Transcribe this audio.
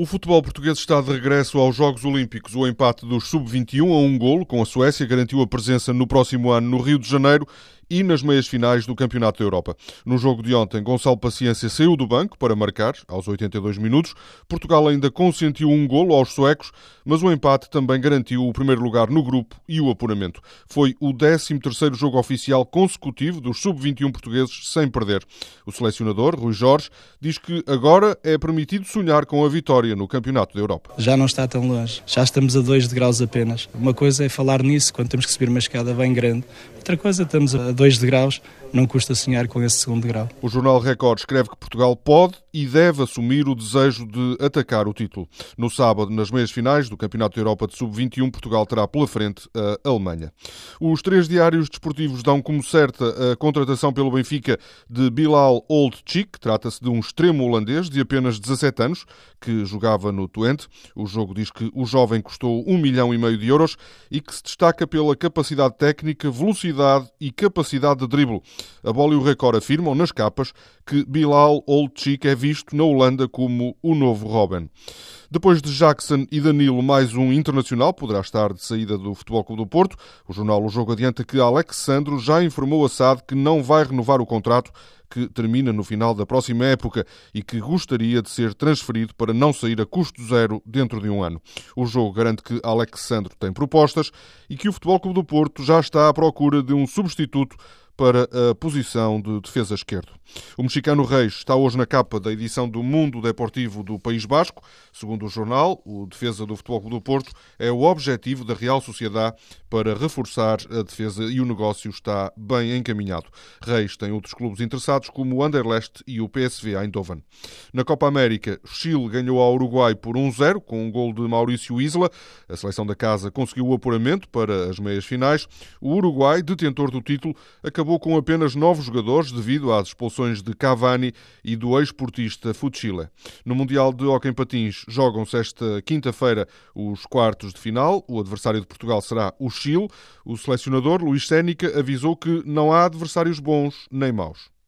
O futebol português está de regresso aos Jogos Olímpicos. O empate dos sub-21 a um golo com a Suécia garantiu a presença no próximo ano no Rio de Janeiro e nas meias finais do Campeonato da Europa. No jogo de ontem, Gonçalo Paciência saiu do banco para marcar, aos 82 minutos. Portugal ainda consentiu um golo aos suecos, mas o empate também garantiu o primeiro lugar no grupo e o apuramento. Foi o 13º jogo oficial consecutivo dos sub-21 portugueses sem perder. O selecionador, Rui Jorge, diz que agora é permitido sonhar com a vitória no Campeonato da Europa. Já não está tão longe, já estamos a 2 degraus apenas. Uma coisa é falar nisso quando temos que subir uma escada bem grande, outra coisa estamos a 2 degraus não custa sonhar com esse segundo grau. O Jornal Record escreve que Portugal pode e deve assumir o desejo de atacar o título. No sábado, nas meias finais do Campeonato da Europa de Sub-21, Portugal terá pela frente a Alemanha. Os três diários desportivos dão como certa a contratação pelo Benfica de Bilal Oldchik. Trata-se de um extremo holandês de apenas 17 anos que jogava no Twente. O jogo diz que o jovem custou um milhão e meio de euros e que se destaca pela capacidade técnica, velocidade e capacidade de drible. A Bola e o Record afirmam nas capas que Bilal Oldchik é visto na Holanda como o novo Robin. Depois de Jackson e Danilo, mais um internacional poderá estar de saída do Futebol Clube do Porto. O jornal O Jogo adianta que Alexandro já informou a SAD que não vai renovar o contrato que termina no final da próxima época e que gostaria de ser transferido para não sair a custo zero dentro de um ano. O jogo garante que Alexandro tem propostas e que o Futebol Clube do Porto já está à procura de um substituto para a posição de defesa esquerdo. O mexicano Reis está hoje na capa da edição do Mundo Deportivo do País Basco. Segundo o jornal, o defesa do Futebol Clube do Porto é o objetivo da Real Sociedade para reforçar a defesa e o negócio está bem encaminhado. Reis tem outros clubes interessados como o Anderlecht e o PSV Eindhoven. Na Copa América, Chile ganhou ao Uruguai por 1-0 com um gol de Maurício Isla. A seleção da casa conseguiu o apuramento para as meias finais. O Uruguai, detentor do título, acabou acabou com apenas nove jogadores devido às expulsões de Cavani e do ex-portista Fuchile. No Mundial de Hockey em Patins jogam-se esta quinta-feira os quartos de final. O adversário de Portugal será o Chile. O selecionador, Luís Sénica, avisou que não há adversários bons nem maus.